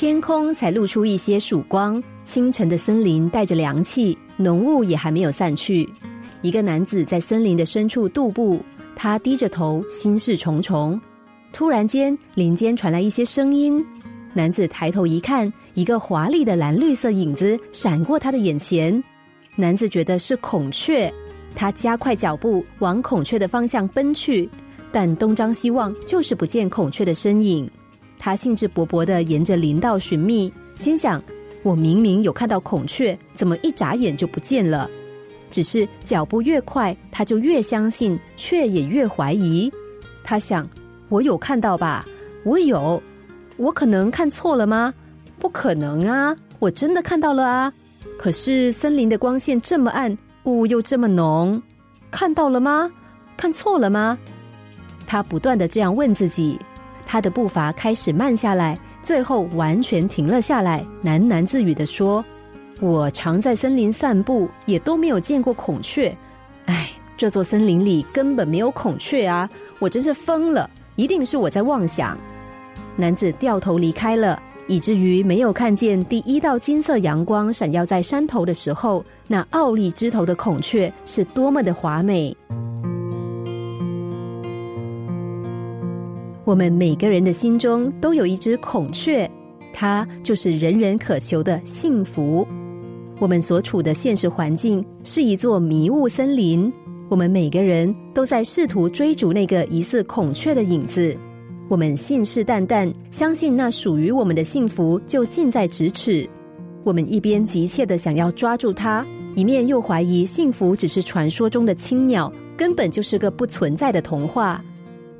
天空才露出一些曙光，清晨的森林带着凉气，浓雾也还没有散去。一个男子在森林的深处踱步，他低着头，心事重重。突然间，林间传来一些声音。男子抬头一看，一个华丽的蓝绿色影子闪过他的眼前。男子觉得是孔雀，他加快脚步往孔雀的方向奔去，但东张西望就是不见孔雀的身影。他兴致勃勃的沿着林道寻觅，心想：我明明有看到孔雀，怎么一眨眼就不见了？只是脚步越快，他就越相信，却也越怀疑。他想：我有看到吧？我有，我可能看错了吗？不可能啊！我真的看到了啊！可是森林的光线这么暗，雾又这么浓，看到了吗？看错了吗？他不断的这样问自己，他的步伐开始慢下来，最后完全停了下来，喃喃自语的说。我常在森林散步，也都没有见过孔雀。唉，这座森林里根本没有孔雀啊！我真是疯了，一定是我在妄想。男子掉头离开了，以至于没有看见第一道金色阳光闪耀在山头的时候，那傲立枝头的孔雀是多么的华美。我们每个人的心中都有一只孔雀，它就是人人渴求的幸福。我们所处的现实环境是一座迷雾森林，我们每个人都在试图追逐那个疑似孔雀的影子。我们信誓旦旦相信那属于我们的幸福就近在咫尺。我们一边急切的想要抓住它，一面又怀疑幸福只是传说中的青鸟，根本就是个不存在的童话。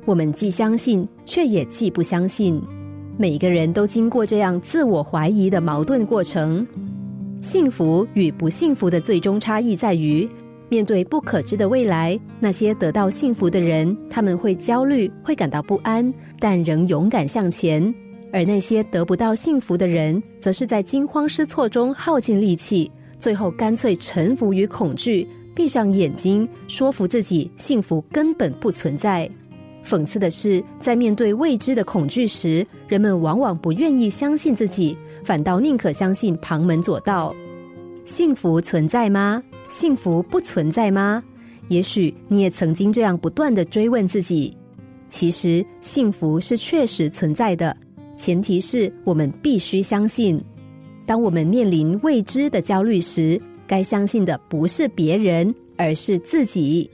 我们既相信，却也既不相信。每个人都经过这样自我怀疑的矛盾过程。幸福与不幸福的最终差异在于，面对不可知的未来，那些得到幸福的人，他们会焦虑，会感到不安，但仍勇敢向前；而那些得不到幸福的人，则是在惊慌失措中耗尽力气，最后干脆臣服于恐惧，闭上眼睛，说服自己幸福根本不存在。讽刺的是，在面对未知的恐惧时，人们往往不愿意相信自己。反倒宁可相信旁门左道，幸福存在吗？幸福不存在吗？也许你也曾经这样不断的追问自己。其实幸福是确实存在的，前提是我们必须相信。当我们面临未知的焦虑时，该相信的不是别人，而是自己。